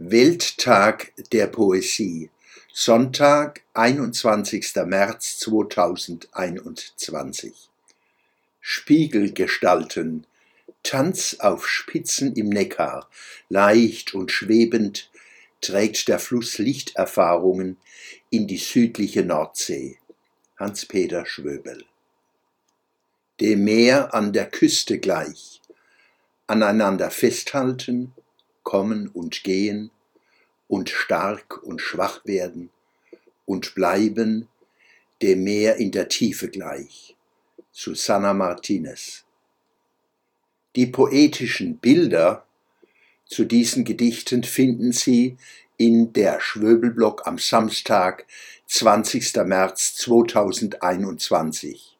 Welttag der Poesie, Sonntag, 21. März 2021. Spiegelgestalten, Tanz auf Spitzen im Neckar, leicht und schwebend trägt der Fluss Lichterfahrungen in die südliche Nordsee. Hans-Peter Schwöbel. Dem Meer an der Küste gleich, aneinander festhalten, kommen und gehen und stark und schwach werden und bleiben dem Meer in der Tiefe gleich. Susanna Martinez. Die poetischen Bilder zu diesen Gedichten finden Sie in der Schwöbelblock am Samstag, 20. März 2021.